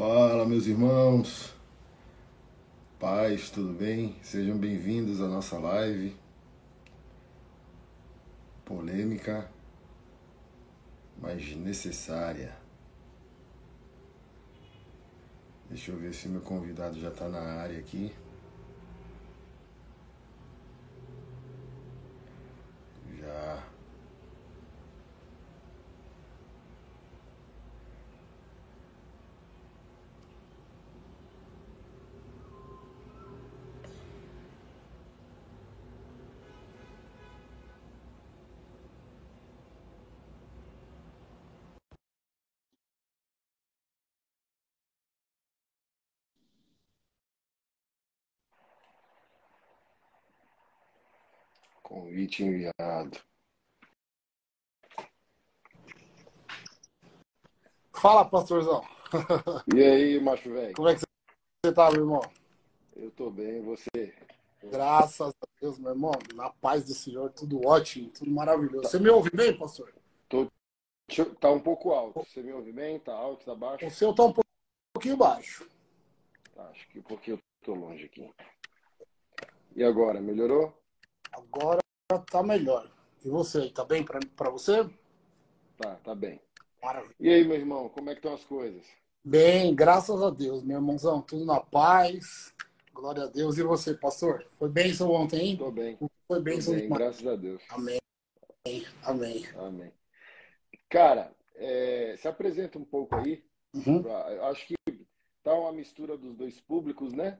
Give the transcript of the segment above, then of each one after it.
Fala, meus irmãos. Paz, tudo bem? Sejam bem-vindos à nossa live. Polêmica, mas necessária. Deixa eu ver se meu convidado já está na área aqui. Já. Convite enviado. Fala, pastorzão. E aí, macho velho? Como é que você tá, meu irmão? Eu tô bem, você? Graças a Deus, meu irmão. Na paz do Senhor, tudo ótimo, tudo maravilhoso. Você me ouve bem, pastor? Tô, tá um pouco alto. Você me ouve bem? Tá alto, tá baixo? O seu tá um pouquinho baixo. Tá, acho que porque eu tô longe aqui. E agora, melhorou? Agora tá melhor. E você, tá bem para você? Tá, tá bem. Maravilha. E aí, meu irmão, como é que estão as coisas? Bem, graças a Deus, meu irmãozão, tudo na paz. Glória a Deus. E você, pastor? Foi bênção ontem, hein? Tô bem. Foi bênção Tô bem, graças a Deus. Amém. Amém. Amém. Cara, é, se apresenta um pouco aí. Uhum. Pra, acho que tá uma mistura dos dois públicos, né?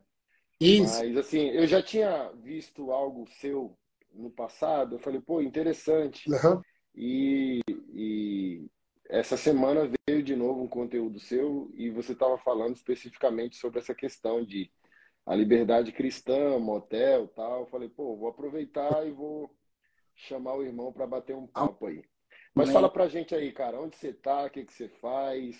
Isso. Mas assim, eu já tinha visto algo seu no passado, eu falei, pô, interessante. Uhum. E, e essa semana veio de novo um conteúdo seu e você estava falando especificamente sobre essa questão de a liberdade cristã, motel tal. Eu falei, pô, vou aproveitar e vou chamar o irmão para bater um papo aí. Mas Amém. fala pra gente aí, cara, onde você tá, o que, que você faz?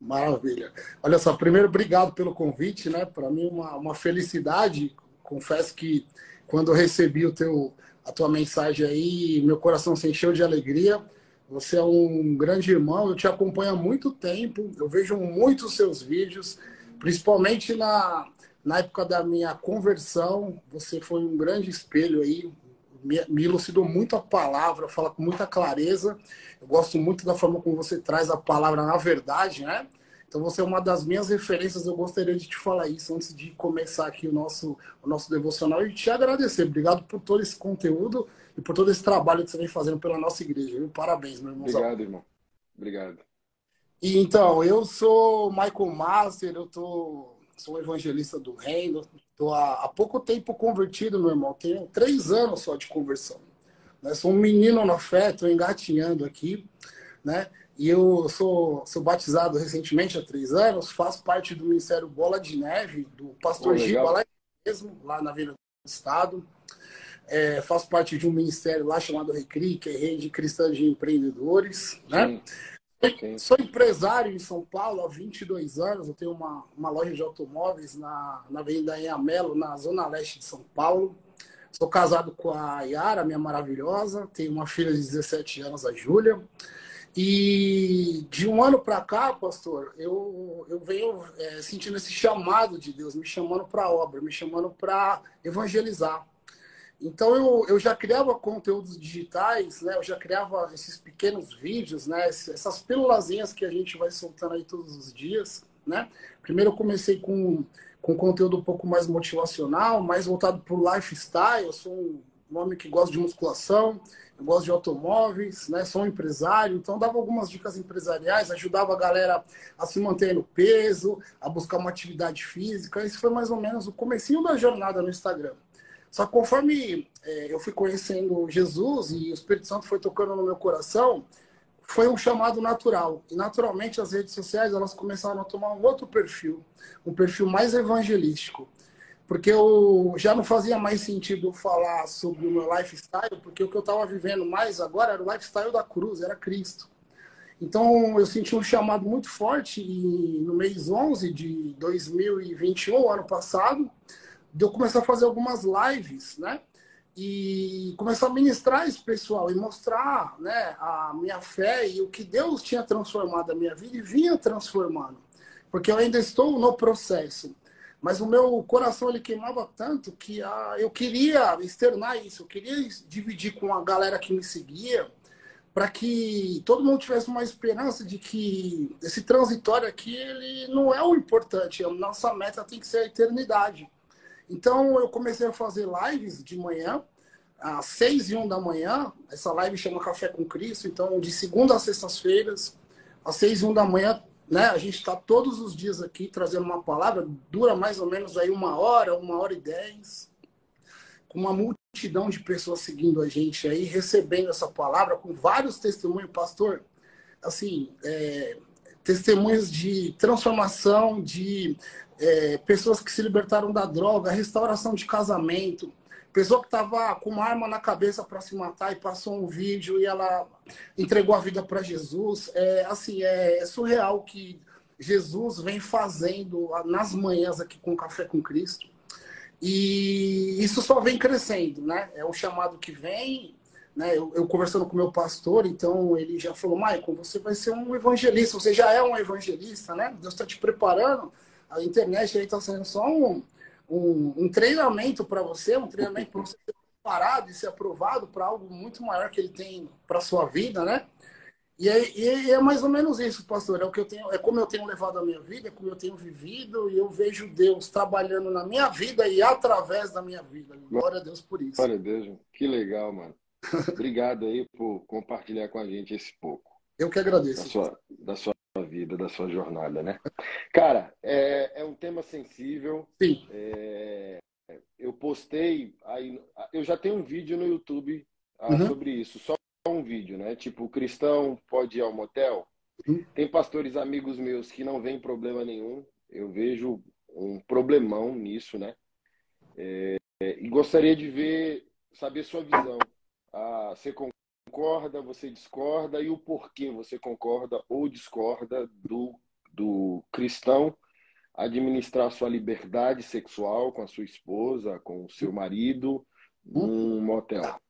Maravilha. Olha só, primeiro, obrigado pelo convite, né? Para mim, uma, uma felicidade. Confesso que quando eu recebi o teu, a tua mensagem aí, meu coração se encheu de alegria. Você é um grande irmão, eu te acompanho há muito tempo, eu vejo muitos seus vídeos, principalmente na, na época da minha conversão. Você foi um grande espelho aí, me, me elucidou muito a palavra, fala com muita clareza. Eu gosto muito da forma como você traz a palavra na verdade, né? Então você é uma das minhas referências. Eu gostaria de te falar isso antes de começar aqui o nosso, o nosso devocional e te agradecer. Obrigado por todo esse conteúdo e por todo esse trabalho que você vem fazendo pela nossa igreja. Viu? Parabéns, meu irmão. Obrigado, irmão. Obrigado. E então, eu sou Michael Master, eu tô, sou evangelista do reino. Estou há, há pouco tempo convertido, meu irmão. Tenho três anos só de conversão. Né? Sou um menino na fé, estou engatinhando aqui, né? E eu sou, sou batizado recentemente, há três anos, faço parte do Ministério Bola de Neve, do pastor Oh, Giba, lá mesmo, lá na Vila do Estado. É, faço parte de um ministério lá chamado Recri, que é Rede Cristã de Empreendedores. Né? Sim. Sou empresário em São Paulo há 22 anos. Eu tenho uma, uma loja de automóveis na, na Avenida Enhamelo, na zona leste de São Paulo. Sou casado com a Yara, minha maravilhosa. Tenho uma filha de 17 anos, a Júlia. E de um ano para cá, pastor, eu, eu venho é, sentindo esse chamado de Deus, me chamando para obra, me chamando para evangelizar. Então eu, eu já criava conteúdos digitais, né? Eu já criava esses pequenos vídeos, né? Essas pílulazinhas que a gente vai soltando aí todos os dias, né? Primeiro eu comecei com, com conteúdo um pouco mais motivacional, mais voltado para o lifestyle. Eu sou um homem que gosta de musculação, eu gosto de automóveis, né? Sou um empresário, então dava algumas dicas empresariais, ajudava a galera a se manter no peso, a buscar uma atividade física. Esse foi mais ou menos o comecinho da jornada no Instagram. Só que conforme é, eu fui conhecendo Jesus e o Espírito Santo foi tocando no meu coração, foi um chamado natural. E naturalmente as redes sociais elas começaram a tomar um outro perfil, um perfil mais evangelístico. Porque eu já não fazia mais sentido falar sobre o meu lifestyle, porque o que eu estava vivendo mais agora era o lifestyle da cruz, era Cristo. Então eu senti um chamado muito forte e no mês 11 de 2021, ano passado, de eu começar a fazer algumas lives, né? E começar a ministrar esse pessoal e mostrar né, a minha fé e o que Deus tinha transformado a minha vida e vinha transformando. porque eu ainda estou no processo. Mas o meu coração ele queimava tanto que ah, eu queria externar isso, eu queria dividir com a galera que me seguia, para que todo mundo tivesse uma esperança de que esse transitório aqui ele não é o importante, a nossa meta tem que ser a eternidade. Então eu comecei a fazer lives de manhã, às seis e um da manhã. Essa live chama Café com Cristo. Então, de segunda a sextas-feiras, às seis e um da manhã, né? A gente está todos os dias aqui trazendo uma palavra. Dura mais ou menos aí uma hora, uma hora e dez. Com uma multidão de pessoas seguindo a gente aí, recebendo essa palavra, com vários testemunhos, pastor. Assim, é, testemunhos de transformação, de é, pessoas que se libertaram da droga, restauração de casamento, pessoa que estava com uma arma na cabeça para se matar e passou um vídeo e ela entregou a vida para Jesus. É assim, é, é surreal que Jesus vem fazendo nas manhãs aqui com Café com Cristo. E isso só vem crescendo, né? É um chamado que vem, né? Eu, eu conversando com meu pastor, então ele já falou, Maicon, você vai ser um evangelista, você já é um evangelista, né? Deus está te preparando a internet aí está sendo só um, um, um treinamento para você, um treinamento para você ser preparado e ser aprovado para algo muito maior que ele tem para sua vida, né? E é, e é, mais ou menos isso, pastor. É o que eu tenho, é como eu tenho levado a minha vida, é como eu tenho vivido e eu vejo Deus trabalhando na minha vida e através da minha vida. Glória a Deus por isso. Glória a Deus, que legal, mano. Obrigado aí por compartilhar com a gente esse pouco. Eu que agradeço. Da sua, da sua vida, da sua jornada, né? Cara, é, é um tema sensível. Sim. É, eu postei, aí, eu já tenho um vídeo no YouTube ah, uhum. sobre isso, só um vídeo, né? Tipo, cristão pode ir ao motel. Uhum. Tem pastores amigos meus que não veem problema nenhum. Eu vejo um problemão nisso, né? É, e gostaria de ver, saber sua visão. Ah, você concorda, você discorda e o porquê você concorda ou discorda do, do cristão administrar sua liberdade sexual com a sua esposa, com o seu marido, num motel.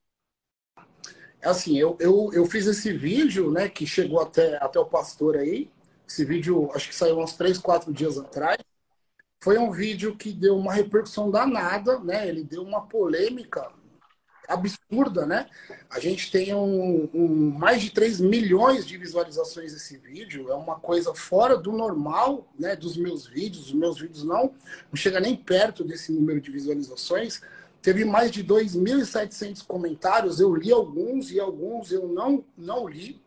É assim, eu, eu, eu fiz esse vídeo, né, que chegou até, até o pastor aí. Esse vídeo, acho que saiu uns três, quatro dias atrás. Foi um vídeo que deu uma repercussão danada, né? Ele deu uma polêmica absurda, né? A gente tem um, um, mais de 3 milhões de visualizações desse vídeo, é uma coisa fora do normal, né, dos meus vídeos. Os meus vídeos não, não chega nem perto desse número de visualizações. Teve mais de 2.700 comentários, eu li alguns e alguns eu não, não li,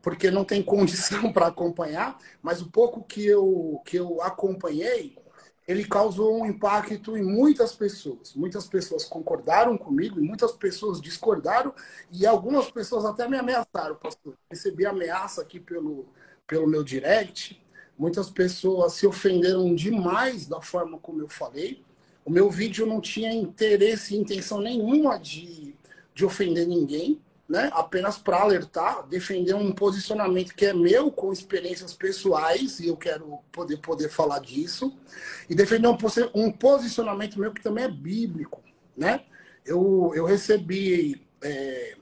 porque não tem condição para acompanhar, mas o pouco que eu, que eu acompanhei, ele causou um impacto em muitas pessoas. Muitas pessoas concordaram comigo e muitas pessoas discordaram e algumas pessoas até me ameaçaram, pastor. Recebi ameaça aqui pelo, pelo meu direct. Muitas pessoas se ofenderam demais da forma como eu falei. O meu vídeo não tinha interesse e intenção nenhuma de, de ofender ninguém né? apenas para alertar, defender um posicionamento que é meu, com experiências pessoais, e eu quero poder, poder falar disso, e defender um, um posicionamento meu que também é bíblico. Né? Eu, eu recebi é,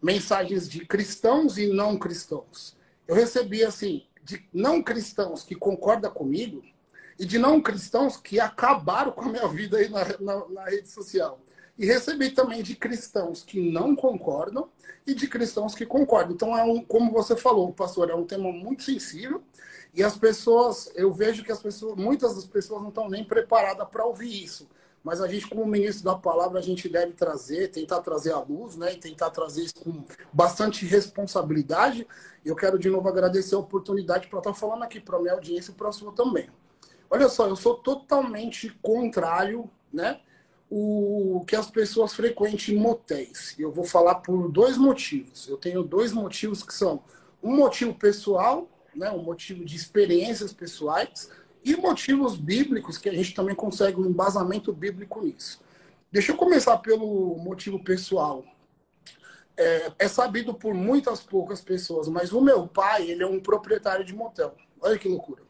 mensagens de cristãos e não cristãos. Eu recebi, assim, de não cristãos que concordam comigo, e de não cristãos que acabaram com a minha vida aí na, na, na rede social. E recebi também de cristãos que não concordam e de cristãos que concordam. Então, é um, como você falou, pastor, é um tema muito sensível e as pessoas, eu vejo que as pessoas, muitas das pessoas não estão nem preparadas para ouvir isso. Mas a gente, como ministro da palavra, a gente deve trazer, tentar trazer a luz, né? E tentar trazer isso com bastante responsabilidade. E eu quero de novo agradecer a oportunidade para estar falando aqui para a minha audiência e para a sua também. Olha só, eu sou totalmente contrário, né? O que as pessoas frequentem motéis. Eu vou falar por dois motivos. Eu tenho dois motivos que são um motivo pessoal, né, um motivo de experiências pessoais, e motivos bíblicos, que a gente também consegue um embasamento bíblico nisso. Deixa eu começar pelo motivo pessoal. É, é sabido por muitas poucas pessoas, mas o meu pai, ele é um proprietário de motel. Olha que loucura.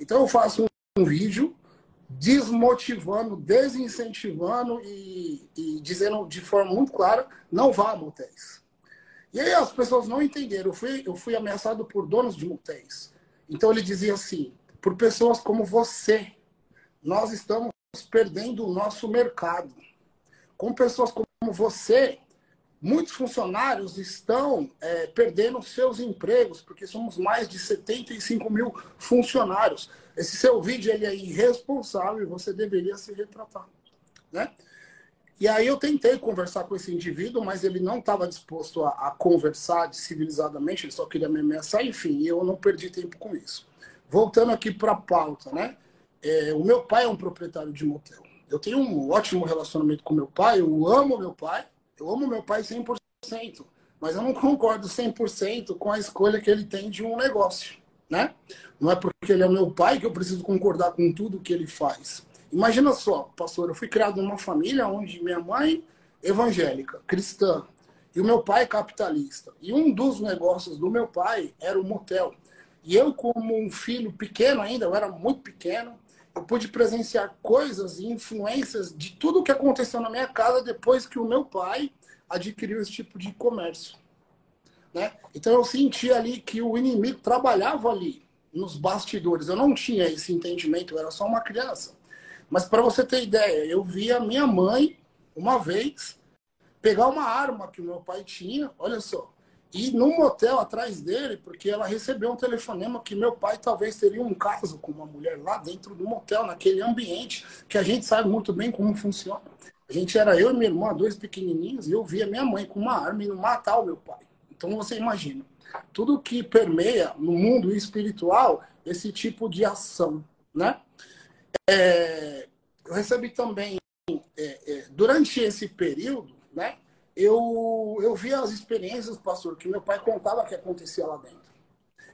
Então eu faço um vídeo desmotivando, desincentivando e, e, dizendo de forma muito clara, não vá a motéis. E aí as pessoas não entenderam. Eu fui, eu fui ameaçado por donos de motéis. Então ele dizia assim, por pessoas como você. Nós estamos perdendo o nosso mercado. Com pessoas como você, muitos funcionários estão é, perdendo seus empregos, porque somos mais de 75 mil funcionários. Esse seu vídeo ele é irresponsável e você deveria se retratar. Né? E aí eu tentei conversar com esse indivíduo, mas ele não estava disposto a, a, conversar civilizadamente, ele só queria me ameaçar, enfim, eu não perdi tempo com isso. Voltando aqui para a pauta, né? É, o meu pai é um proprietário de motel. Eu tenho um ótimo relacionamento com meu pai, eu amo meu pai, eu amo meu pai 100%, mas eu não concordo 100% com a escolha que ele tem de um negócio, né? Não é porque ele é meu pai que eu preciso concordar com tudo que ele faz. Imagina só, pastor, eu fui criado numa família onde minha mãe evangélica, cristã, e o meu pai capitalista. E um dos negócios do meu pai era o motel. E eu, como um filho pequeno ainda, eu era muito pequeno, eu pude presenciar coisas e influências de tudo o que aconteceu na minha casa depois que o meu pai adquiriu esse tipo de comércio. Né? Então eu senti ali que o inimigo trabalhava ali, nos bastidores. Eu não tinha esse entendimento, eu era só uma criança. Mas para você ter ideia, eu vi a minha mãe, uma vez, pegar uma arma que o meu pai tinha, olha só, e num motel atrás dele, porque ela recebeu um telefonema que meu pai talvez teria um caso com uma mulher lá dentro do motel, naquele ambiente que a gente sabe muito bem como funciona. A gente era eu e minha irmã, dois pequenininhos, e eu via minha mãe com uma arma e matar o meu pai. Então você imagina, tudo que permeia no mundo espiritual esse tipo de ação, né? É, eu recebi também, é, é, durante esse período, né? eu, eu vi as experiências, pastor, que meu pai contava que acontecia lá dentro.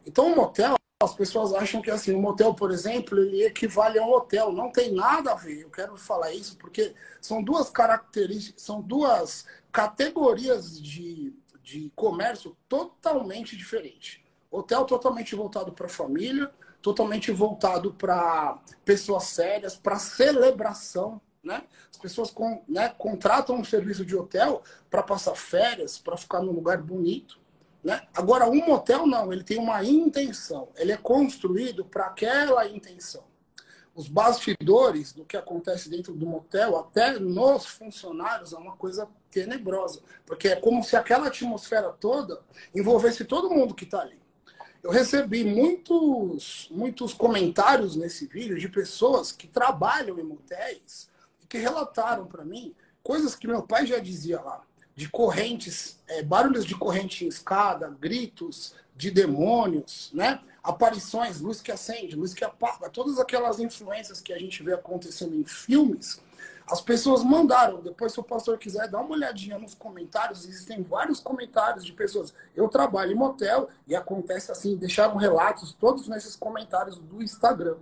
Então, o motel, as pessoas acham que assim, o motel, por exemplo, ele equivale a um hotel. Não tem nada a ver. Eu quero falar isso porque são duas características, são duas categorias de, de comércio totalmente diferentes. Hotel totalmente voltado para família, totalmente voltado para pessoas sérias, para celebração né? As pessoas com, né, contratam um serviço de hotel para passar férias, para ficar num lugar bonito. Né? Agora, um motel não, ele tem uma intenção, ele é construído para aquela intenção. Os bastidores do que acontece dentro do motel, até nos funcionários, é uma coisa tenebrosa, porque é como se aquela atmosfera toda envolvesse todo mundo que está ali. Eu recebi muitos, muitos comentários nesse vídeo de pessoas que trabalham em motéis que relataram para mim coisas que meu pai já dizia lá, de correntes, é, barulhos de corrente em escada, gritos de demônios, né? aparições, luz que acende, luz que apaga, todas aquelas influências que a gente vê acontecendo em filmes, as pessoas mandaram. Depois, se o pastor quiser dar uma olhadinha nos comentários, existem vários comentários de pessoas. Eu trabalho em motel e acontece assim, deixaram relatos todos nesses comentários do Instagram.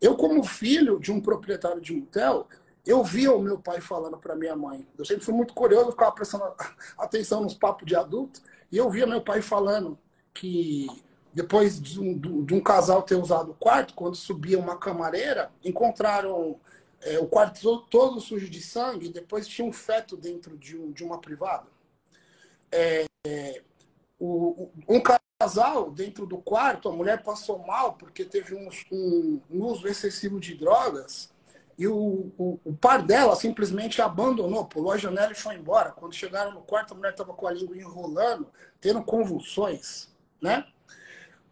Eu, como filho de um proprietário de motel, eu via o meu pai falando para minha mãe. Eu sempre fui muito curioso, ficava prestando atenção nos papos de adulto. E eu via meu pai falando que depois de um, de um casal ter usado o quarto, quando subia uma camareira, encontraram é, o quarto todo, todo, sujo de sangue. E depois tinha um feto dentro de, um, de uma privada. É, é, o, um casal dentro do quarto, a mulher passou mal porque teve um, um, uso excessivo de drogas e o, o, o, par dela simplesmente abandonou, pulou a janela e foi embora. Quando chegaram no quarto, a mulher estava com a língua enrolando, tendo convulsões, né?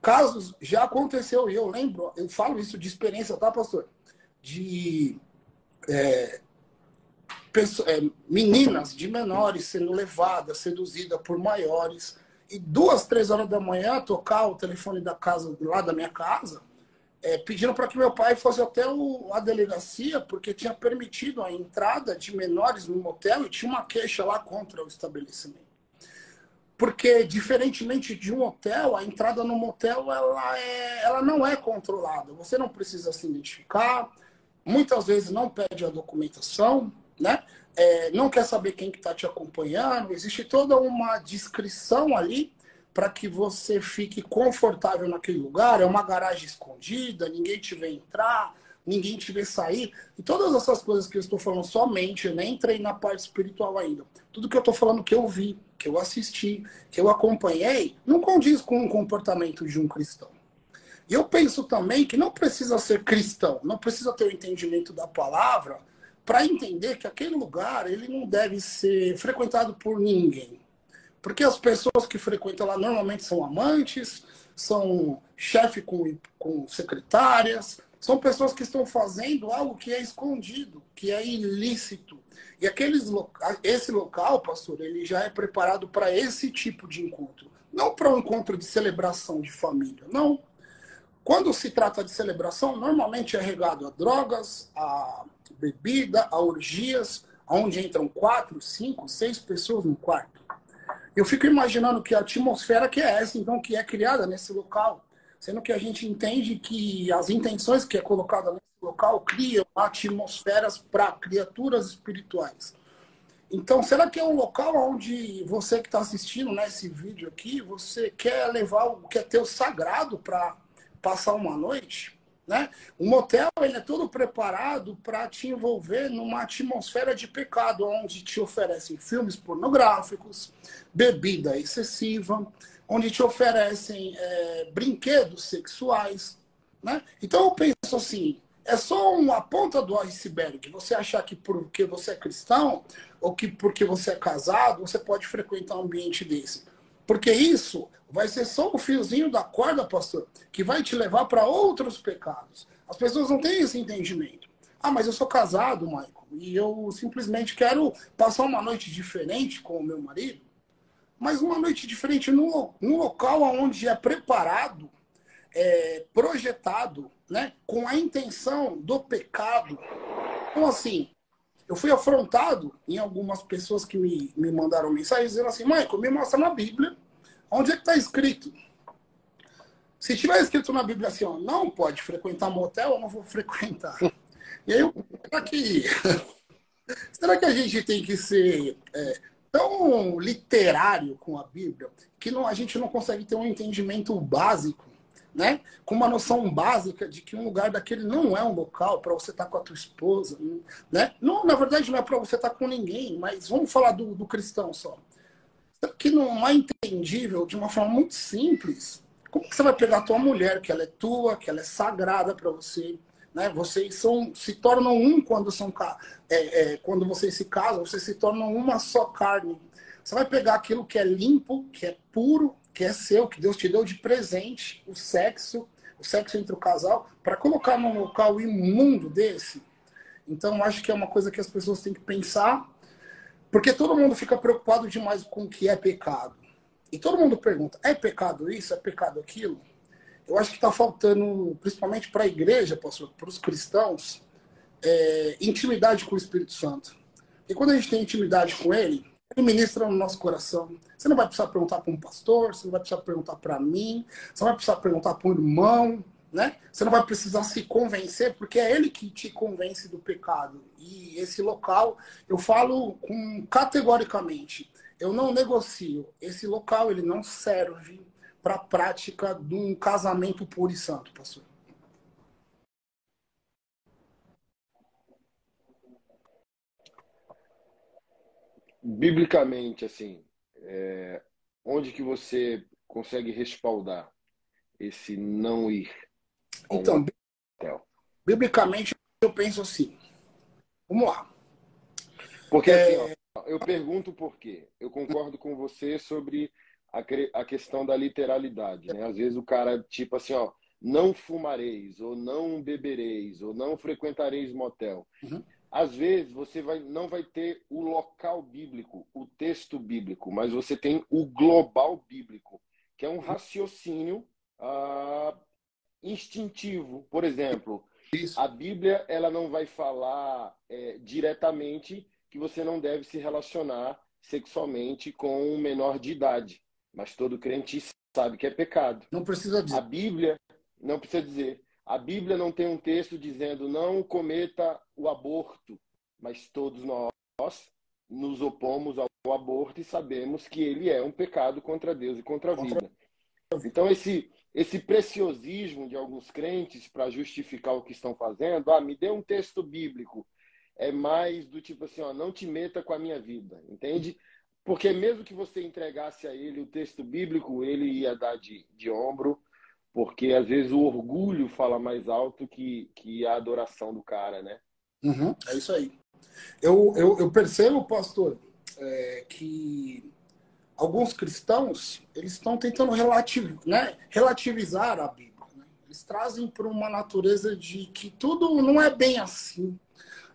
Casos já aconteceu, eu lembro, eu falo isso de experiência, tá, pastor? De é, pessoas, é, meninas de menores sendo levadas, seduzidas por maiores, e duas, três horas da manhã tocar o telefone da casa, lá da minha casa, é, pedindo para que meu pai fosse até o, a delegacia, porque tinha permitido a entrada de menores no motel e tinha uma queixa lá contra o estabelecimento. Porque, diferentemente de um hotel, a entrada no motel ela, é, ela não é controlada. Você não precisa se identificar, muitas vezes não pede a documentação, né? É, não quer saber quem está que tá te acompanhando, existe toda uma descrição ali para que você fique confortável naquele lugar. É uma garagem escondida, ninguém te vê entrar, ninguém te vê sair. E todas essas coisas que eu estou falando somente, eu nem entrei na parte espiritual ainda. Tudo que eu estou falando que eu vi, que eu assisti, que eu acompanhei, não condiz com o comportamento de um cristão. E eu penso também que não precisa ser cristão, não precisa ter o entendimento da palavra para entender que aquele lugar ele não deve ser frequentado por ninguém. Porque as pessoas que frequentam lá normalmente são amantes, são chefe com, com secretárias, são pessoas que estão fazendo algo que é escondido, que é ilícito. E aqueles, esse local, pastor, ele já é preparado para esse tipo de encontro. Não para um encontro de celebração de família, não. Quando se trata de celebração, normalmente é regado a drogas, a bebida, a orgias, onde entram quatro, cinco, seis pessoas no quarto. Eu fico imaginando que a atmosfera que é essa, então, que é criada nesse local, sendo que a gente entende que as intenções que é colocada nesse local criam atmosferas para criaturas espirituais. Então, será que é um local onde você que está assistindo nesse vídeo aqui, você quer levar, quer ter o sagrado para passar uma noite? Né? O motel ele é todo preparado para te envolver numa atmosfera de pecado, onde te oferecem filmes pornográficos, bebida excessiva, onde te oferecem é, brinquedos sexuais. Né? Então eu penso assim, é só uma ponta do iceberg. Você achar que porque você é cristão ou que porque você é casado, você pode frequentar um ambiente desse. Porque isso vai ser só o fiozinho da corda, pastor, que vai te levar para outros pecados. As pessoas não têm esse entendimento. Ah, mas eu sou casado, Michael, e eu simplesmente quero passar uma noite diferente com o meu marido. Mas uma noite diferente num, num local onde é preparado, é, projetado, né, com a intenção do pecado. Então, assim, eu fui afrontado em algumas pessoas que me, me mandaram mensagem dizendo assim, Michael, me mostra na Bíblia onde é que está escrito. Se tiver escrito na Bíblia assim, ó, não pode frequentar motel, eu não vou frequentar. E aí, será que, será que a gente tem que ser é, tão literário com a Bíblia que não, a gente não consegue ter um entendimento básico né? Com uma noção básica de que um lugar daquele não é um local para você estar tá com a tua esposa, né? Não, na verdade não é para você estar tá com ninguém, mas vamos falar do, do cristão só. Que não é entendível de uma forma muito simples. Como que você vai pegar a tua mulher, que ela é tua, que ela é sagrada para você, né? Vocês são, se tornam um quando são é, é, quando vocês se casam, vocês se tornam uma só carne. Você vai pegar aquilo que é limpo, que é puro, que é seu, que Deus te deu de presente, o sexo, o sexo entre o casal, para colocar num local imundo desse. Então, acho que é uma coisa que as pessoas têm que pensar, porque todo mundo fica preocupado demais com o que é pecado. E todo mundo pergunta: é pecado isso? É pecado aquilo? Eu acho que está faltando, principalmente para a igreja, para os cristãos, é, intimidade com o Espírito Santo. E quando a gente tem intimidade com ele, ele ministra no nosso coração. Você não vai precisar perguntar para um pastor, você não vai precisar perguntar para mim, você não vai precisar perguntar para um irmão, né? Você não vai precisar se convencer, porque é ele que te convence do pecado. E esse local, eu falo com, categoricamente, eu não negocio. Esse local, ele não serve para a prática de um casamento puro e santo, pastor. biblicamente, assim, é, onde que você consegue respaldar esse não ir? Então, biblicamente, eu penso assim. Vamos lá. Porque é... assim, ó, eu pergunto por quê. Eu concordo com você sobre a, a questão da literalidade, né? Às vezes o cara, tipo assim, ó, não fumareis, ou não bebereis, ou não frequentareis motel. Uhum às vezes você vai, não vai ter o local bíblico, o texto bíblico, mas você tem o global bíblico, que é um raciocínio uh, instintivo. Por exemplo, Isso. a Bíblia ela não vai falar é, diretamente que você não deve se relacionar sexualmente com um menor de idade, mas todo crente sabe que é pecado. Não precisa dizer. A Bíblia não precisa dizer. A Bíblia não tem um texto dizendo não cometa o aborto, mas todos nós nos opomos ao aborto e sabemos que ele é um pecado contra Deus e contra a vida. Então esse esse preciosismo de alguns crentes para justificar o que estão fazendo, ah, me dê um texto bíblico, é mais do tipo assim, ó, não te meta com a minha vida, entende? Porque mesmo que você entregasse a ele o texto bíblico, ele ia dar de, de ombro, porque às vezes o orgulho fala mais alto que, que a adoração do cara, né? Uhum, é isso aí. Eu, eu, eu percebo, pastor, é, que alguns cristãos eles estão tentando relativ, né, relativizar a Bíblia. Né? Eles trazem para uma natureza de que tudo não é bem assim.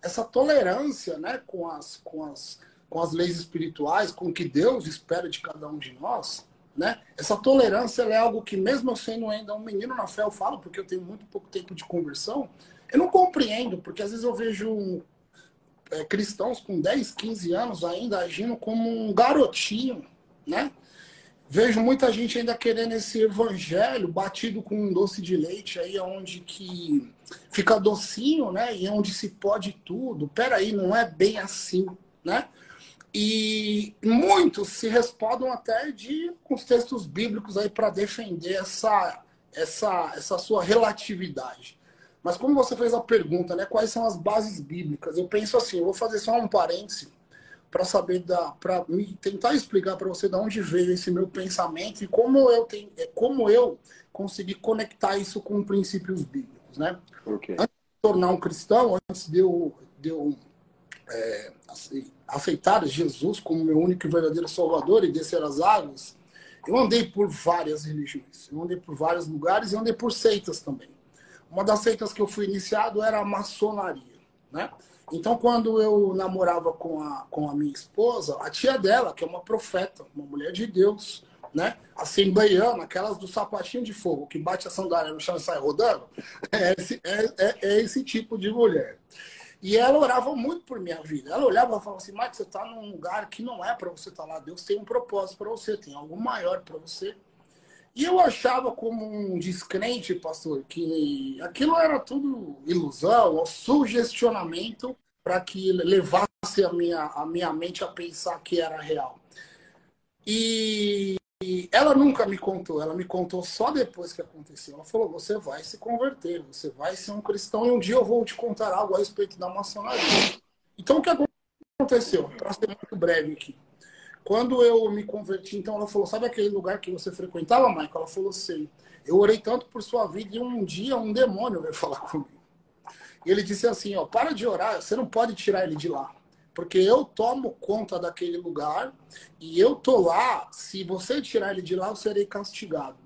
Essa tolerância né, com, as, com, as, com as leis espirituais, com o que Deus espera de cada um de nós, né? Essa tolerância é algo que, mesmo eu sendo ainda um menino na fé, eu falo, porque eu tenho muito pouco tempo de conversão, eu não compreendo, porque às vezes eu vejo é, cristãos com 10, 15 anos ainda agindo como um garotinho, né? Vejo muita gente ainda querendo esse evangelho batido com um doce de leite aí, onde que fica docinho, né? E onde se pode tudo. Peraí, não é bem assim, né? E muitos se respondam até de com os textos bíblicos aí para defender essa, essa, essa sua relatividade. Mas como você fez a pergunta, né, quais são as bases bíblicas? Eu penso assim, eu vou fazer só um parêntese para saber da, para tentar explicar para você de onde veio esse meu pensamento e como eu tenho, é, como eu consegui conectar isso com princípios bíblicos, né? Okay. Antes de tornar um cristão, antes de eu, de eu é, aceitar Jesus como meu único e verdadeiro Salvador e descer as águas, eu andei por várias religiões, eu andei por vários lugares e andei por seitas também. Uma das seitas que eu fui iniciado era a maçonaria, né? Então, quando eu namorava com a, com a minha esposa, a tia dela, que é uma profeta, uma mulher de Deus, né? Assembleiana, aquelas do sapatinho de fogo, que bate a sandália no chão e sai rodando, é esse, é, é, é esse tipo de mulher. E ela orava muito por minha vida. Ela olhava e falava assim: Mike, você está num lugar que não é para você estar tá lá. Deus tem um propósito para você, tem algo maior para você. E eu achava como um descrente, pastor, que aquilo era tudo ilusão ou sugestionamento para que levasse a minha, a minha mente a pensar que era real. E e ela nunca me contou, ela me contou só depois que aconteceu. Ela falou: você vai se converter, você vai ser um cristão e um dia eu vou te contar algo a respeito da maçonaria. Então o que aconteceu? Para ser muito breve aqui. Quando eu me converti, então ela falou: sabe aquele lugar que você frequentava, Michael? Ela falou: sei. Eu orei tanto por sua vida e um dia um demônio veio falar comigo. E ele disse assim: ó, para de orar, você não pode tirar ele de lá porque eu tomo conta daquele lugar e eu tô lá. Se você tirar ele de lá, eu serei castigado.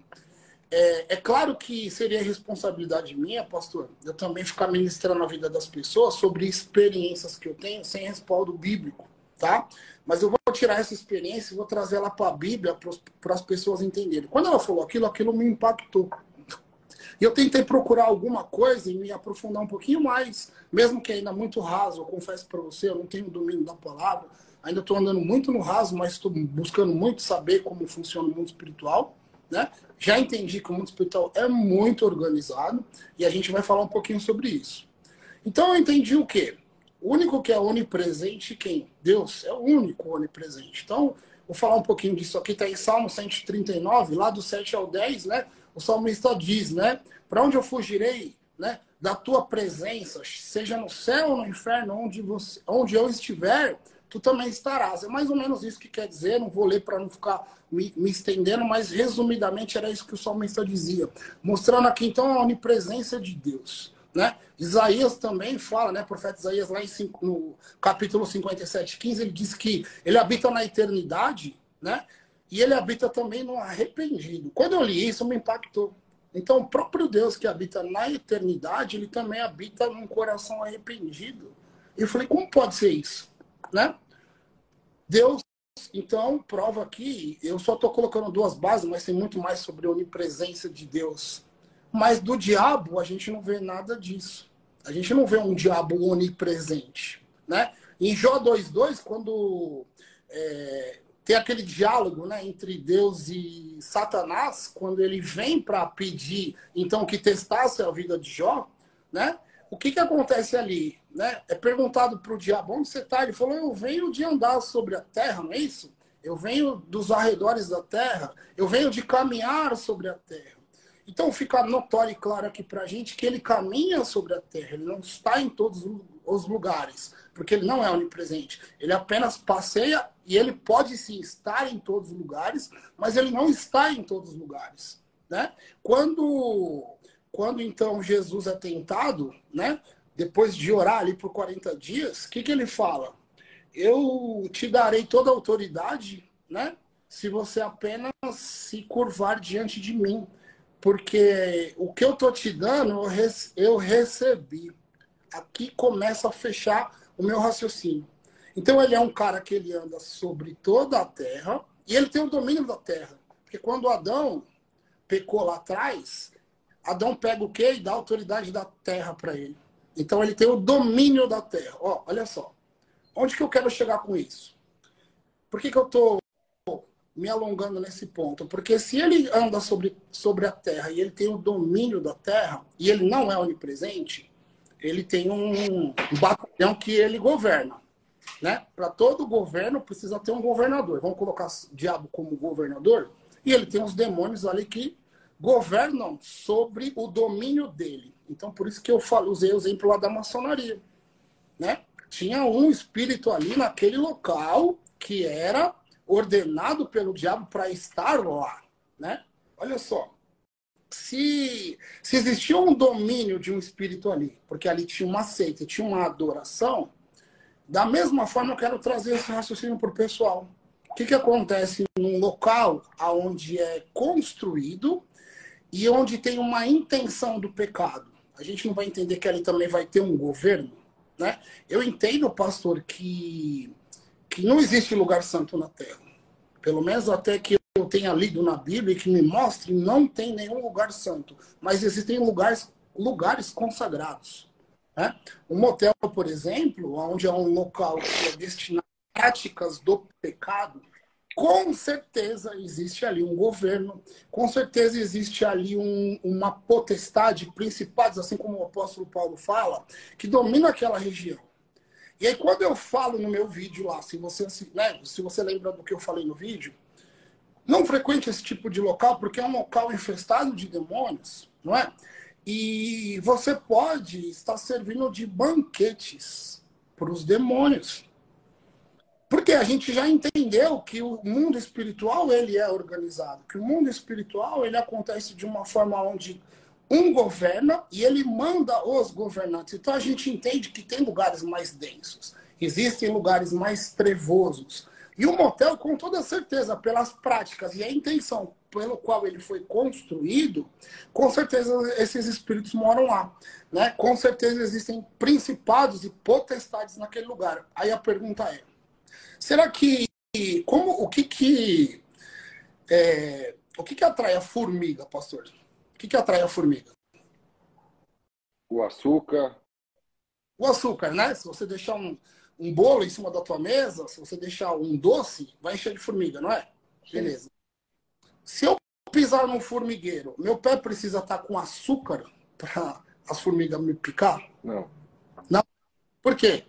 É, é, claro que seria responsabilidade minha, pastor, eu também ficar ministrando a vida das pessoas sobre experiências que eu tenho sem respaldo bíblico, tá? Mas eu vou tirar essa experiência e vou trazer ela para a Bíblia para as pessoas entenderem. Quando ela falou aquilo, aquilo me impactou. E eu tentei procurar alguma coisa e me aprofundar um pouquinho mais, mesmo que ainda muito raso. Eu confesso para você, eu não tenho domínio da palavra. Ainda estou andando muito no raso, mas estou buscando muito saber como funciona o mundo espiritual. Né? Já entendi que o mundo espiritual é muito organizado e a gente vai falar um pouquinho sobre isso. Então eu entendi o quê? O único que é onipresente, quem? Deus é o único onipresente. Então, vou falar um pouquinho disso aqui, está em Salmo 139, lá do 7 ao 10, né? O salmista diz, né? Para onde eu fugirei, né? Da tua presença, seja no céu ou no inferno, onde, você, onde eu estiver, tu também estarás. É mais ou menos isso que quer dizer. Não vou ler para não ficar me, me, estendendo, mas resumidamente era isso que o salmista dizia, mostrando aqui então a onipresença de Deus. Né? Isaías também fala, né? Profeta Isaías, lá em, no capítulo 57, 15, ele diz que ele habita na eternidade, né? E ele habita também no arrependido. Quando eu li isso, me impactou. Então, o próprio Deus que habita na eternidade, ele também habita num coração arrependido. Eu falei, como pode ser isso? Né? Deus, então, prova aqui, eu só estou colocando duas bases, mas tem muito mais sobre a onipresença de Deus. Mas do diabo, a gente não vê nada disso. A gente não vê um diabo onipresente. Né? Em Jó 2,2, quando é, tem aquele diálogo né, entre Deus e Satanás, quando ele vem para pedir, então, que testasse a vida de Jó, né? O que, que acontece ali? Né? É perguntado para o diabo, onde você está? Ele falou, eu venho de andar sobre a terra, não é isso? Eu venho dos arredores da terra, eu venho de caminhar sobre a terra. Então fica notório e claro aqui para a gente que ele caminha sobre a terra, ele não está em todos os lugares porque ele não é onipresente. Ele apenas passeia e ele pode sim estar em todos os lugares, mas ele não está em todos os lugares. né? Quando, quando então Jesus é tentado, né? Depois de orar ali por 40 dias, o que, que ele fala? Eu te darei toda a autoridade, né? Se você apenas se curvar diante de mim. Porque o que eu tô te dando, eu recebi. Aqui começa a fechar o meu raciocínio. Então ele é um cara que ele anda sobre toda a terra e ele tem o domínio da terra. Porque quando Adão pecou lá atrás, Adão pega o quê? E dá a autoridade da terra para ele. Então ele tem o domínio da terra. Ó, olha só. Onde que eu quero chegar com isso? Por que, que eu estou me alongando nesse ponto? Porque se ele anda sobre, sobre a terra e ele tem o domínio da terra, e ele não é onipresente, ele tem um batalhão que ele governa. Né? Para todo governo precisa ter um governador. Vamos colocar o diabo como governador? E ele tem os demônios ali que governam sobre o domínio dele. Então, por isso que eu falo, usei o exemplo lá da maçonaria. Né? Tinha um espírito ali naquele local que era ordenado pelo diabo para estar lá. Né? Olha só. Se, se existia um domínio de um espírito ali, porque ali tinha uma seita, tinha uma adoração, da mesma forma eu quero trazer esse raciocínio para o pessoal. O que, que acontece num local onde é construído e onde tem uma intenção do pecado? A gente não vai entender que ali também vai ter um governo, né? Eu entendo, pastor, que, que não existe lugar santo na terra. Pelo menos até que eu tenha lido na Bíblia e que me mostre, não tem nenhum lugar santo. Mas existem lugares, lugares consagrados. Né? Um motel, por exemplo, onde é um local que é destinado a práticas do pecado, com certeza existe ali um governo, com certeza existe ali um, uma potestade, principados, assim como o apóstolo Paulo fala, que domina aquela região. E aí, quando eu falo no meu vídeo lá, se você, né, se você lembra do que eu falei no vídeo, não frequente esse tipo de local, porque é um local infestado de demônios, não é? E você pode estar servindo de banquetes para os demônios. Porque a gente já entendeu que o mundo espiritual ele é organizado, que o mundo espiritual ele acontece de uma forma onde um governa e ele manda os governantes. Então a gente entende que tem lugares mais densos, existem lugares mais trevosos. E o motel, com toda certeza, pelas práticas e a intenção pelo qual ele foi construído, com certeza esses espíritos moram lá. Né? Com certeza existem principados e potestades naquele lugar. Aí a pergunta é: será que como o que que é, o que que atrai a formiga, pastor? O que que atrai a formiga? O açúcar. O açúcar, né? Se você deixar um, um bolo em cima da tua mesa, se você deixar um doce, vai encher de formiga, não é? Beleza. Se eu pisar num formigueiro, meu pé precisa estar com açúcar para as formigas me picar? Não. Não. Por quê?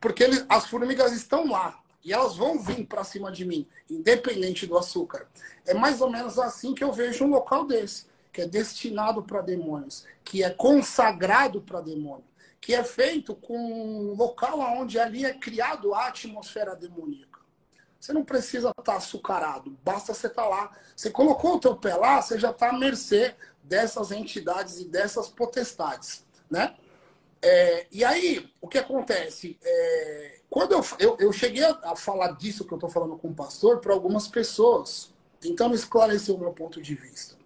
Porque eles, as formigas estão lá e elas vão vir para cima de mim, independente do açúcar. É mais ou menos assim que eu vejo um local desse, que é destinado para demônios, que é consagrado para demônio, que é feito com um local onde ali é criado a atmosfera demoníaca. Você não precisa estar tá açucarado, basta você estar tá lá. Você colocou o teu pé lá, você já está à mercê dessas entidades e dessas potestades, né? É, e aí, o que acontece? É, quando eu, eu, eu, cheguei a falar disso que eu estou falando com o pastor para algumas pessoas, tentando esclarecer o meu ponto de vista.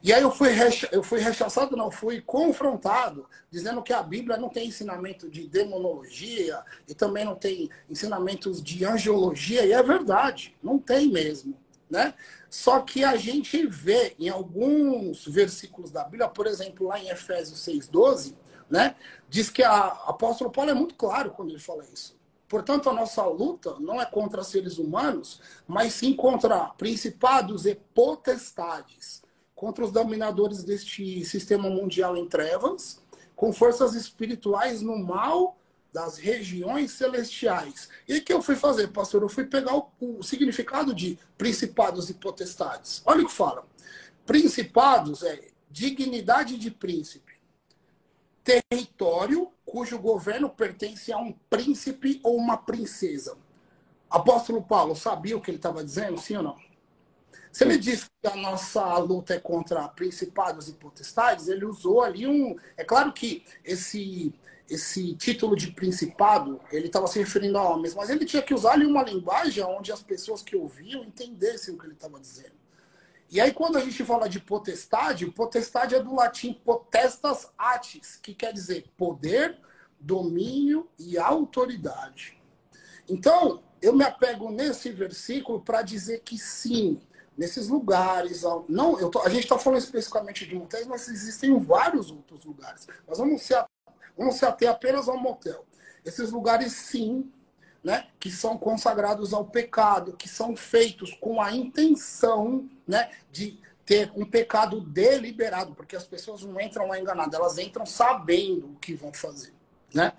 E aí eu fui, recha, eu fui rechaçado, não, fui confrontado, dizendo que a Bíblia não tem ensinamento de demonologia e também não tem ensinamentos de angiologia, e é verdade, não tem mesmo. Né? Só que a gente vê em alguns versículos da Bíblia, por exemplo, lá em Efésios 6,12, né? diz que a apóstolo Paulo é muito claro quando ele fala isso. Portanto, a nossa luta não é contra seres humanos, mas sim contra principados e potestades contra os dominadores deste sistema mundial em trevas, com forças espirituais no mal das regiões celestiais. E o que eu fui fazer, pastor? Eu fui pegar o, o significado de principados e potestades. Olha o que fala. Principados é dignidade de príncipe. Território cujo governo pertence a um príncipe ou uma princesa. Apóstolo Paulo sabia o que ele estava dizendo, sim ou não? Se ele diz que a nossa luta é contra principados e potestades, ele usou ali um. É claro que esse esse título de principado, ele estava se referindo a homens, mas ele tinha que usar ali uma linguagem onde as pessoas que ouviam entendessem o que ele estava dizendo. E aí, quando a gente fala de potestade, potestade é do latim potestas atis, que quer dizer poder, domínio e autoridade. Então, eu me apego nesse versículo para dizer que sim, nesses lugares, não, eu tô, a gente está falando especificamente de motéis, mas existem vários outros lugares. Nós vamos se, vamos se ater apenas ao motel. Esses lugares, sim, né, que são consagrados ao pecado, que são feitos com a intenção né, de ter um pecado deliberado, porque as pessoas não entram lá enganadas, elas entram sabendo o que vão fazer. Né?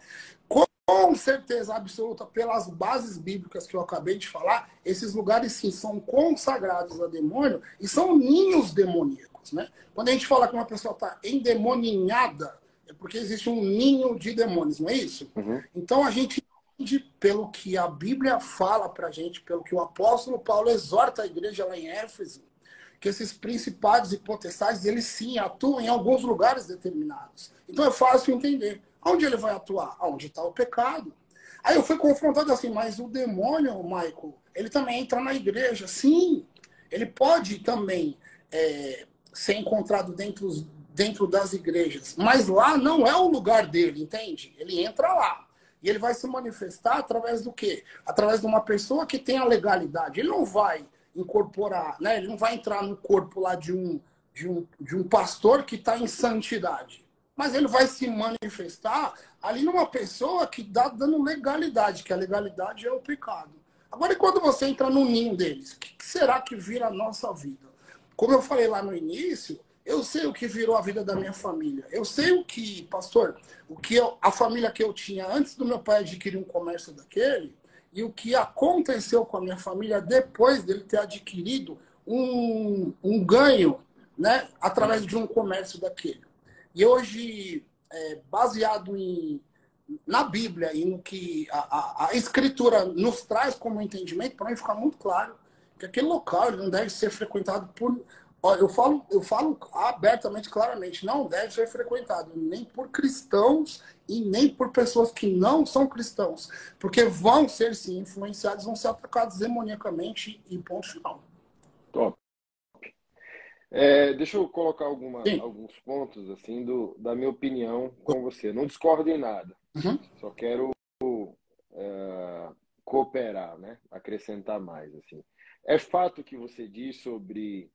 Com certeza absoluta, pelas bases bíblicas que eu acabei de falar, esses lugares sim são consagrados a demônio e são ninhos demoníacos. Né? Quando a gente fala que uma pessoa está endemoninhada, é porque existe um ninho de demônios, não é isso? Uhum. Então a gente entende pelo que a Bíblia fala para a gente, pelo que o apóstolo Paulo exorta a igreja lá em Éfeso, que esses principados e potestades, eles sim atuam em alguns lugares determinados. Então é fácil entender. Onde ele vai atuar? Onde está o pecado. Aí eu fui confrontado assim, mas o demônio, Michael, ele também entra na igreja. Sim, ele pode também é, ser encontrado dentro, dentro das igrejas, mas lá não é o lugar dele, entende? Ele entra lá. E ele vai se manifestar através do quê? Através de uma pessoa que tem a legalidade. Ele não vai incorporar, né? ele não vai entrar no corpo lá de um, de um, de um pastor que está em santidade mas ele vai se manifestar ali numa pessoa que dá dando legalidade, que a legalidade é o pecado. Agora, e quando você entra no ninho deles, o que será que vira a nossa vida? Como eu falei lá no início, eu sei o que virou a vida da minha família. Eu sei o que, pastor, o que eu, a família que eu tinha antes do meu pai adquirir um comércio daquele e o que aconteceu com a minha família depois dele ter adquirido um, um ganho né, através de um comércio daquele. E hoje, é, baseado em, na Bíblia e no que a, a, a Escritura nos traz como entendimento, para mim ficar muito claro que aquele local não deve ser frequentado por. Ó, eu, falo, eu falo abertamente, claramente, não deve ser frequentado nem por cristãos e nem por pessoas que não são cristãos, porque vão ser sim influenciados, vão ser atacados demoniacamente e ponto final. Top. É, deixa eu colocar alguma, alguns pontos assim do, da minha opinião com você. Não discordo em nada. Uhum. Só quero é, cooperar, né? Acrescentar mais assim. É fato que você diz sobre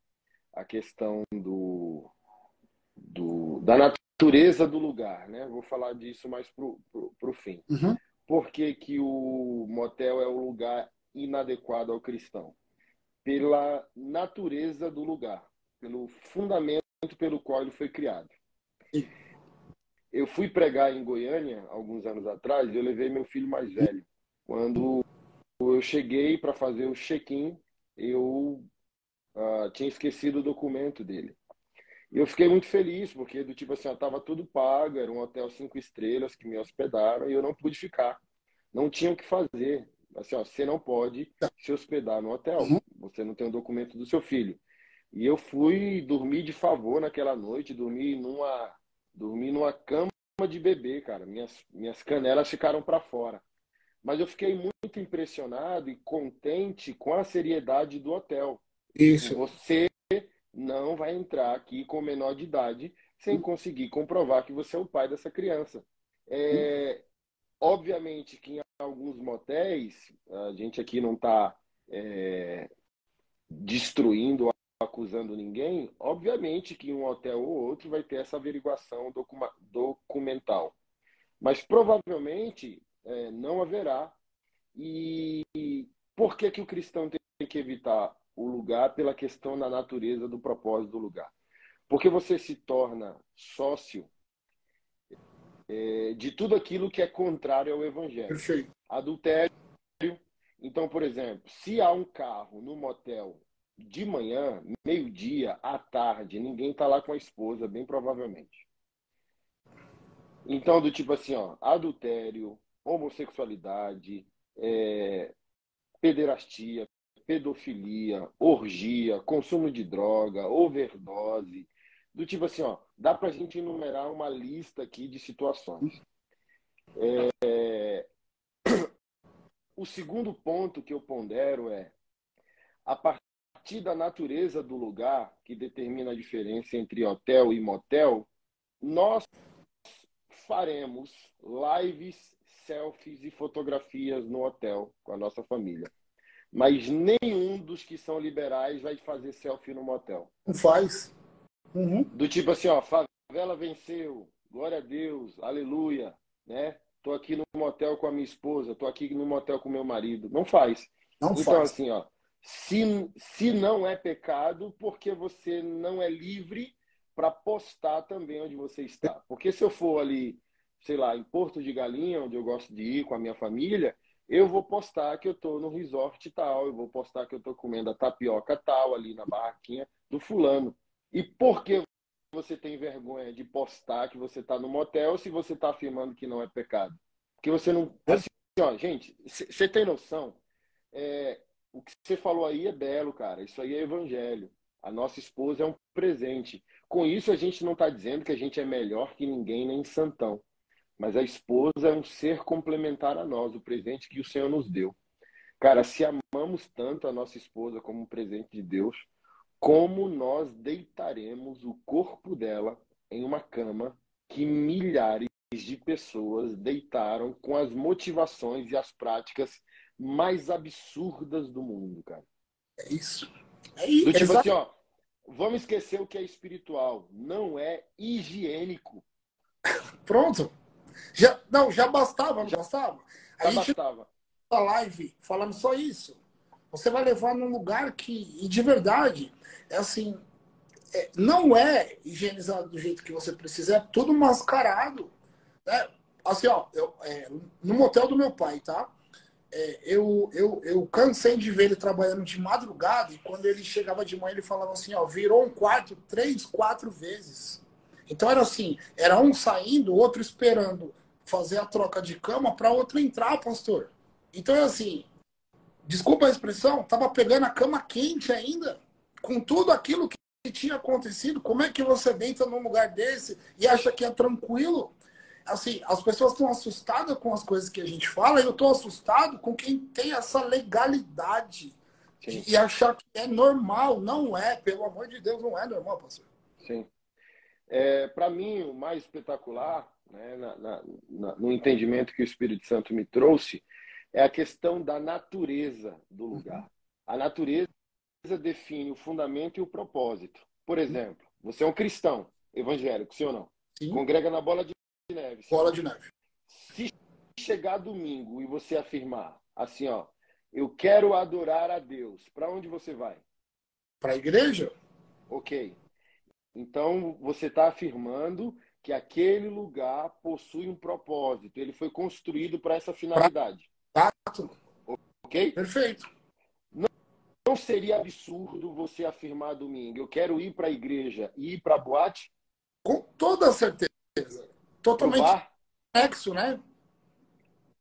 a questão do, do da natureza do lugar, né? Vou falar disso mais pro, pro, pro fim. Uhum. Por que, que o motel é o lugar inadequado ao cristão? Pela natureza do lugar pelo fundamento pelo qual ele foi criado. Eu fui pregar em Goiânia alguns anos atrás e eu levei meu filho mais velho. Quando eu cheguei para fazer o check-in, eu uh, tinha esquecido o documento dele. E eu fiquei muito feliz, porque do tipo assim, estava tudo pago, era um hotel cinco estrelas que me hospedaram e eu não pude ficar. Não tinha o que fazer. Assim, ó, você não pode se hospedar no hotel. Uhum. Você não tem o documento do seu filho. E eu fui dormir de favor naquela noite, dormi numa, dormi numa cama de bebê, cara. Minhas, minhas canelas ficaram para fora. Mas eu fiquei muito impressionado e contente com a seriedade do hotel. Isso. Você não vai entrar aqui com menor de idade sem conseguir comprovar que você é o pai dessa criança. É, obviamente que em alguns motéis, a gente aqui não está é, destruindo acusando ninguém, obviamente que um hotel ou outro vai ter essa averiguação documental. Mas provavelmente é, não haverá. E por que, que o cristão tem que evitar o lugar pela questão da natureza do propósito do lugar? Porque você se torna sócio é, de tudo aquilo que é contrário ao evangelho. Perfeito. Adultério. Então, por exemplo, se há um carro no motel de manhã, meio-dia, à tarde, ninguém está lá com a esposa, bem provavelmente. Então, do tipo assim, ó, adultério, homossexualidade, é, pederastia, pedofilia, orgia, consumo de droga, overdose. Do tipo assim, ó, dá para a gente enumerar uma lista aqui de situações. É... O segundo ponto que eu pondero é a partir da natureza do lugar, que determina a diferença entre hotel e motel, nós faremos lives, selfies e fotografias no hotel com a nossa família. Mas nenhum dos que são liberais vai fazer selfie no motel. Não faz. Uhum. Do tipo assim, ó, favela venceu, glória a Deus, aleluia, né? Tô aqui no motel com a minha esposa, tô aqui no motel com meu marido. Não faz. Não então, faz. assim, ó, se, se não é pecado, porque você não é livre para postar também onde você está. Porque se eu for ali, sei lá, em Porto de Galinha, onde eu gosto de ir com a minha família, eu vou postar que eu estou no resort tal, eu vou postar que eu estou comendo a tapioca tal ali na barraquinha do fulano. E por que você tem vergonha de postar que você está no motel se você está afirmando que não é pecado? Porque você não. Assim, ó, gente, você tem noção? É, o que você falou aí é belo, cara. Isso aí é evangelho. A nossa esposa é um presente. Com isso, a gente não está dizendo que a gente é melhor que ninguém, nem santão. Mas a esposa é um ser complementar a nós, o presente que o Senhor nos deu. Cara, se amamos tanto a nossa esposa como um presente de Deus, como nós deitaremos o corpo dela em uma cama que milhares de pessoas deitaram com as motivações e as práticas mais absurdas do mundo, cara. É isso. É isso. Do tipo Exato. assim, ó, vamos esquecer o que é espiritual. Não é higiênico. Pronto. Já, não, já bastava, não já, bastava? A já gente bastava. A live falando só isso. Você vai levar num lugar que, de verdade, é assim, é, não é higienizado do jeito que você precisa, é tudo mascarado. Né? Assim, ó, eu, é, no motel do meu pai, tá? É, eu, eu, eu cansei de ver ele trabalhando de madrugada e quando ele chegava de manhã ele falava assim, ó, virou um quarto três, quatro vezes. Então era assim, era um saindo, outro esperando fazer a troca de cama para outro entrar, pastor. Então é assim, desculpa a expressão, tava pegando a cama quente ainda, com tudo aquilo que tinha acontecido. Como é que você deita num lugar desse e acha que é tranquilo? Assim, as pessoas estão assustadas com as coisas que a gente fala, e eu estou assustado com quem tem essa legalidade e, e achar que é normal. Não é, pelo amor de Deus, não é normal, pastor. Sim. É, Para mim, o mais espetacular, né, na, na, na, no entendimento que o Espírito Santo me trouxe, é a questão da natureza do lugar. Uhum. A natureza define o fundamento e o propósito. Por exemplo, você é um cristão evangélico, sim ou não? Sim. Congrega na bola de neve. Sim. Bola de neve. Se chegar domingo e você afirmar assim, ó, eu quero adorar a Deus, para onde você vai? Para a igreja. Ok. Então, você está afirmando que aquele lugar possui um propósito, ele foi construído para essa finalidade. Exato. Ok? Perfeito. Não, não seria absurdo você afirmar domingo, eu quero ir para a igreja e ir para a boate? Com toda certeza. Totalmente complexo, né?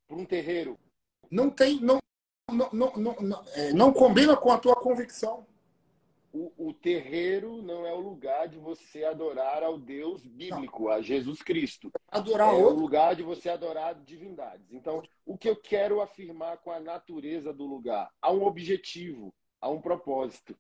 Para um terreiro. Não tem, não, não, não, não, não, é, não combina com a tua convicção o, o, terreiro não é o lugar de você adorar ao Deus bíblico, não. a Jesus Cristo. Adorar é outro. o lugar de você adorar divindades. Então, o que eu quero afirmar com a natureza do lugar? Há um objetivo, há um propósito.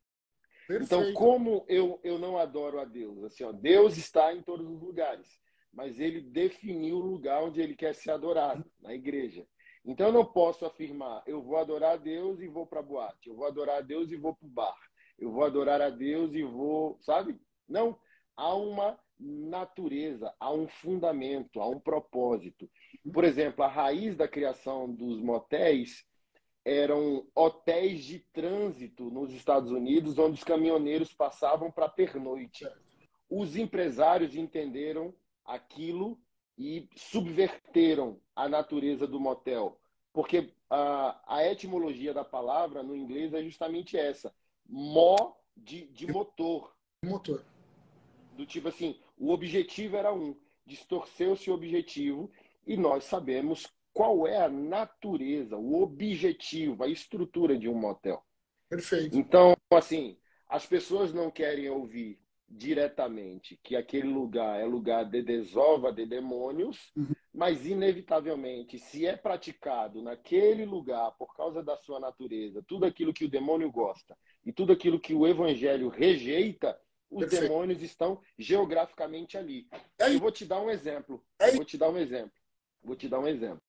Perfeito. Então, como eu, eu não adoro a Deus? Assim, ó, Deus está em todos os lugares, mas ele definiu o lugar onde ele quer ser adorado, na igreja. Então, eu não posso afirmar, eu vou adorar a Deus e vou para a boate, eu vou adorar a Deus e vou para o bar eu vou adorar a Deus e vou, sabe? Não, há uma natureza, há um fundamento, há um propósito. Por exemplo, a raiz da criação dos motéis eram hotéis de trânsito nos Estados Unidos, onde os caminhoneiros passavam para pernoite. Os empresários entenderam aquilo e subverteram a natureza do motel, porque a, a etimologia da palavra no inglês é justamente essa: mó de, de motor. Motor. Do tipo assim, o objetivo era um, distorceu-se o objetivo e nós sabemos qual é a natureza, o objetivo, a estrutura de um motel. Perfeito. Então, assim, as pessoas não querem ouvir diretamente que aquele lugar é lugar de desova de demônios, uhum. mas inevitavelmente, se é praticado naquele lugar por causa da sua natureza, tudo aquilo que o demônio gosta e tudo aquilo que o evangelho rejeita, os Perfeito. demônios estão geograficamente ali. É Eu vou te dar um exemplo. É vou te dar um exemplo. Vou te dar um exemplo.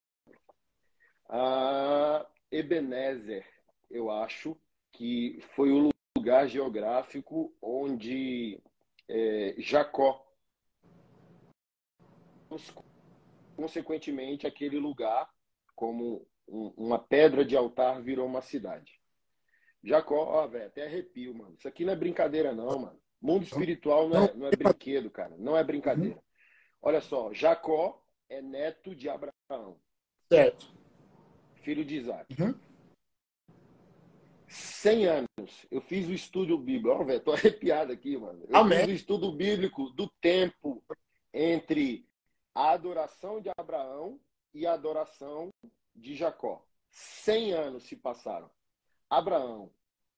Uh, Ebenezer, eu acho que foi o lugar geográfico onde é, Jacó, consequentemente, aquele lugar, como um, uma pedra de altar, virou uma cidade. Jacó, ó, velho, até arrepio, mano. Isso aqui não é brincadeira, não, mano. Mundo espiritual não é, não é brinquedo, cara. Não é brincadeira. Olha só, Jacó é neto de Abraão. Certo. Filho de Isaac. Uhum. 100 anos. Eu fiz o estudo bíblico. Ó, velho, tô arrepiado aqui, mano. Eu Amém. fiz o estudo bíblico do tempo entre a adoração de Abraão e a adoração de Jacó. 100 anos se passaram. Abraão,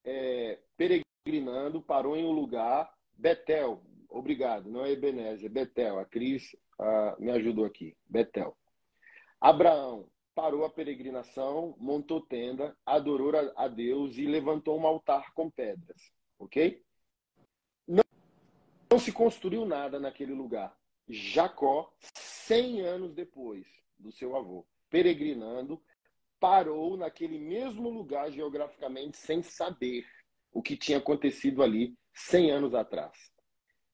é, peregrinando, parou em um lugar, Betel, obrigado, não é Ebenezer, Betel, a Cris me ajudou aqui, Betel. Abraão parou a peregrinação, montou tenda, adorou a Deus e levantou um altar com pedras. Ok? Não, não se construiu nada naquele lugar. Jacó, 100 anos depois do seu avô, peregrinando, parou naquele mesmo lugar geograficamente sem saber o que tinha acontecido ali 100 anos atrás.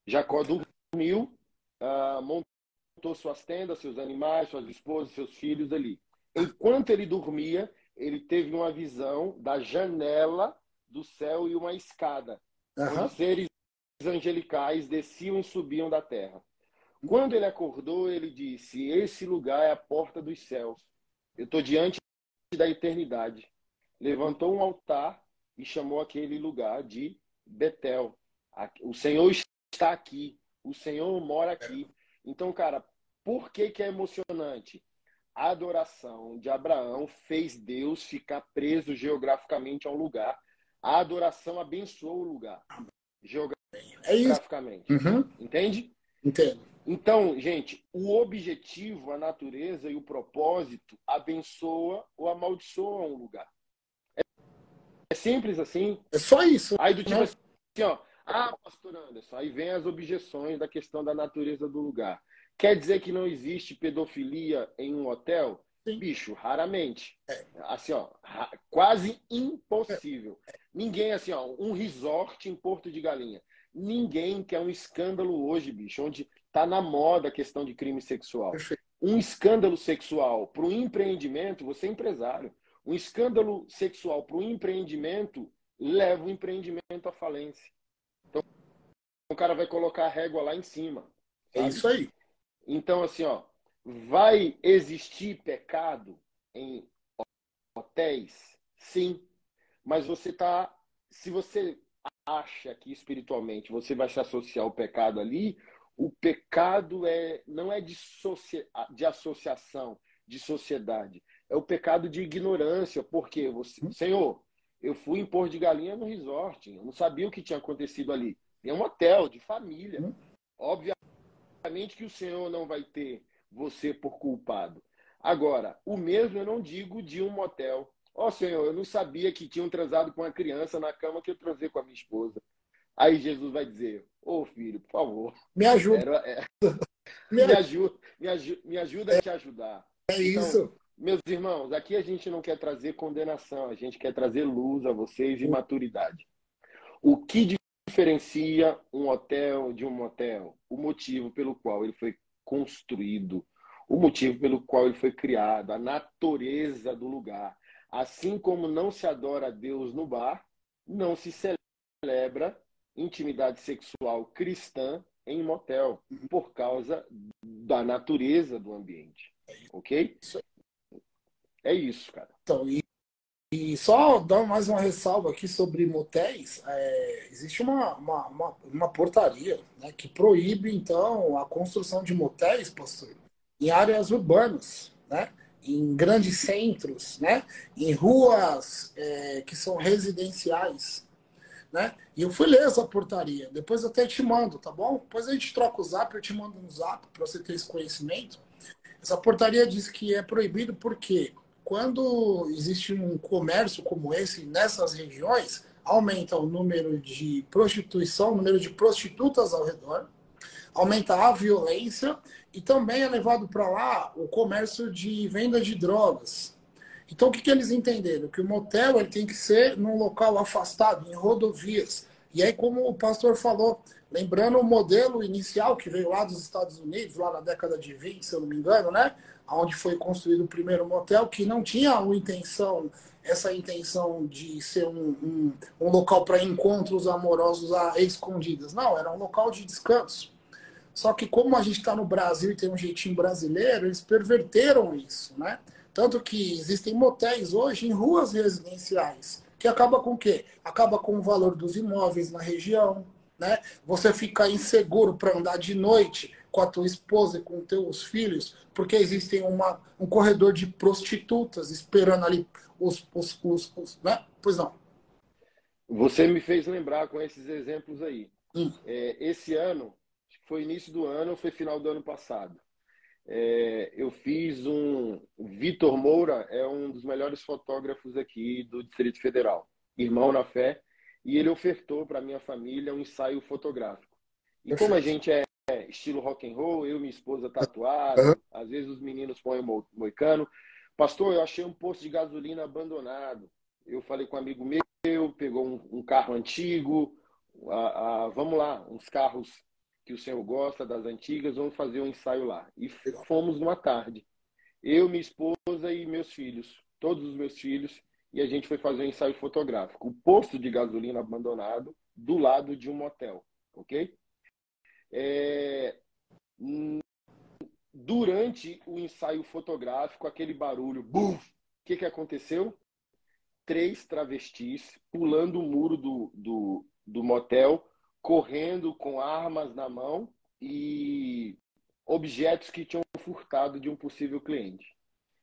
Jacó dormiu, uh, montou suas tendas, seus animais, suas esposas, seus filhos ali. Enquanto ele dormia, ele teve uma visão da janela do céu e uma escada. Uhum. Os seres angelicais desciam e subiam da terra. Quando ele acordou, ele disse: Esse lugar é a porta dos céus. Eu estou diante da eternidade. Levantou um altar e chamou aquele lugar de Betel. O Senhor está aqui. O Senhor mora aqui. Então, cara, por que, que é emocionante? A adoração de Abraão fez Deus ficar preso geograficamente a um lugar. A adoração abençoou o lugar. Geograficamente. É uhum. Entende? Entendo. Então, gente, o objetivo, a natureza e o propósito abençoa ou amaldiçoa um lugar. É, é simples assim. É só isso. Aí do tipo né? assim, ó. Ah, pastor Anderson, aí vem as objeções da questão da natureza do lugar. Quer dizer que não existe pedofilia em um hotel? Sim. Bicho, raramente. É. Assim, ó, quase impossível. É. Ninguém, assim, ó, um resort em Porto de Galinha. Ninguém quer um escândalo hoje, bicho, onde tá na moda a questão de crime sexual. Perfeito. Um escândalo sexual para o empreendimento, você é empresário. Um escândalo sexual para o empreendimento leva o empreendimento à falência. Então, o cara vai colocar a régua lá em cima. É sabe? É isso aí. Então, assim, ó, vai existir pecado em hotéis? Sim. Mas você tá. Se você acha que espiritualmente você vai se associar ao pecado ali, o pecado é não é de, socia, de associação, de sociedade. É o pecado de ignorância. Porque você, hum? Senhor, eu fui em Porto de Galinha no resort, eu não sabia o que tinha acontecido ali. É um hotel de família. Hum? Obviamente Obviamente que o Senhor não vai ter você por culpado. Agora, o mesmo eu não digo de um motel. Ó oh, Senhor, eu não sabia que tinham transado com uma criança na cama que eu transei com a minha esposa. Aí Jesus vai dizer, ô oh, filho, por favor. Me ajuda. Era, é, me, me, ajuda, me, ajuda, me ajuda a te ajudar. É então, isso. Meus irmãos, aqui a gente não quer trazer condenação, a gente quer trazer luz a vocês e maturidade. O que diferencia um hotel de um motel? O motivo pelo qual ele foi construído, o motivo pelo qual ele foi criado, a natureza do lugar. Assim como não se adora a Deus no bar, não se celebra intimidade sexual cristã em motel, por causa da natureza do ambiente. Ok? É isso, cara. Então, e e só dar mais uma ressalva aqui sobre motéis, é, existe uma, uma, uma, uma portaria né, que proíbe, então, a construção de motéis, pastor, em áreas urbanas, né? em grandes centros, né? Em ruas é, que são residenciais, né? E eu fui ler essa portaria. Depois eu até te mando, tá bom? Depois a gente troca o zap, eu te mando no zap para você ter esse conhecimento. Essa portaria diz que é proibido porque quando existe um comércio como esse nessas regiões, aumenta o número de prostituição, o número de prostitutas ao redor, aumenta a violência e também é levado para lá o comércio de venda de drogas. Então, o que, que eles entenderam? Que o motel ele tem que ser num local afastado, em rodovias. E aí, como o pastor falou, lembrando o modelo inicial que veio lá dos Estados Unidos, lá na década de 20, se eu não me engano, né? Onde foi construído o primeiro motel, que não tinha a intenção, essa intenção de ser um, um, um local para encontros amorosos a escondidas. Não, era um local de descanso. Só que como a gente está no Brasil e tem um jeitinho brasileiro, eles perverteram isso, né? Tanto que existem motéis hoje em ruas residenciais, que acaba com o quê? Acaba com o valor dos imóveis na região, né? Você fica inseguro para andar de noite com a tua esposa e com teus filhos, porque existem uma, um corredor de prostitutas esperando ali os, os, os, os né? Pois não. Você me fez lembrar com esses exemplos aí. Hum. É, esse ano, foi início do ano, foi final do ano passado. É, eu fiz um. Vitor Moura é um dos melhores fotógrafos aqui do Distrito Federal, irmão na fé, e ele ofertou para minha família um ensaio fotográfico. E como a gente é estilo rock and roll, eu e minha esposa tatuada, uhum. às vezes os meninos põem o moicano. Pastor, eu achei um posto de gasolina abandonado. Eu falei com um amigo meu, pegou um, um carro antigo, a, a, vamos lá, uns carros que o senhor gosta das antigas, vamos fazer um ensaio lá. E fomos numa tarde. Eu, minha esposa e meus filhos, todos os meus filhos, e a gente foi fazer um ensaio fotográfico. O posto de gasolina abandonado do lado de um motel, ok? É... Durante o ensaio fotográfico, aquele barulho, o que, que aconteceu? Três travestis pulando o muro do, do, do motel correndo com armas na mão e objetos que tinham furtado de um possível cliente.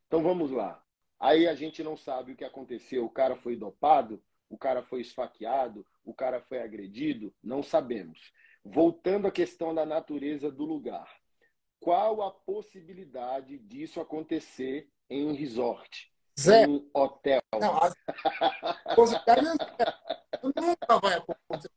Então vamos lá. Aí a gente não sabe o que aconteceu. O cara foi dopado, o cara foi esfaqueado, o cara foi agredido, não sabemos. Voltando à questão da natureza do lugar. Qual a possibilidade disso acontecer em um resort? Zé. Em um hotel? Não, a... nunca vai acontecer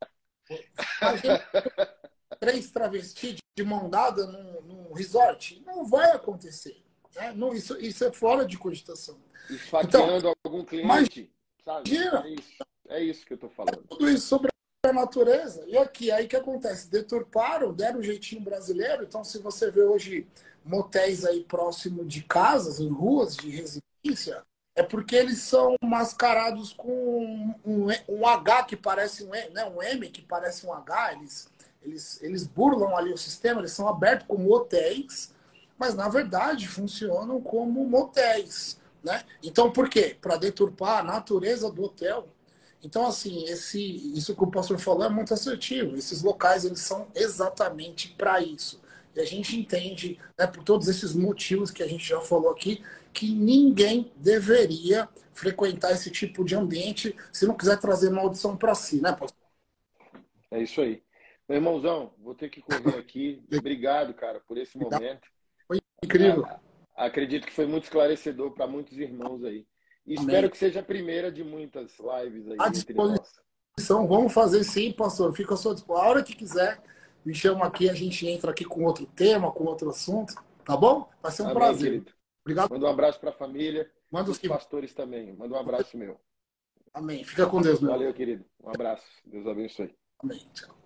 três travestis de mão dada num, num resort? Não vai acontecer. Né? Não, isso, isso é fora de cogitação. Esfaqueando então, algum cliente, imagina, É isso, é isso que eu estou falando. É tudo isso sobre natureza. E aqui, aí que acontece? Deturparam, deram um jeitinho brasileiro. Então, se você vê hoje motéis aí próximo de casas, em ruas de residência, é porque eles são mascarados com um, um H que parece um, né, um M que parece um H. Eles, eles, eles burlam ali o sistema, eles são abertos como hotéis, mas na verdade funcionam como motéis. Né? Então, por quê? Para deturpar a natureza do hotel. Então, assim, esse, isso que o pastor falou é muito assertivo. Esses locais eles são exatamente para isso. E a gente entende, né, por todos esses motivos que a gente já falou aqui, que ninguém deveria frequentar esse tipo de ambiente se não quiser trazer maldição para si, né, pastor? É isso aí. Meu irmãozão, vou ter que correr aqui. Obrigado, cara, por esse momento. Foi incrível. acredito que foi muito esclarecedor para muitos irmãos aí. E espero que seja a primeira de muitas lives aí. À disposição. Vamos fazer sim, pastor. Fica à sua disposição. A hora que quiser, me chama aqui, a gente entra aqui com outro tema, com outro assunto. Tá bom? Vai ser um Amém, prazer. Querido. Obrigado. Manda um abraço para a família. Manda os pastores também. Manda um abraço meu. Amém. Fica com Deus, meu. Valeu, querido. Um abraço. Deus abençoe. Amém. Tchau.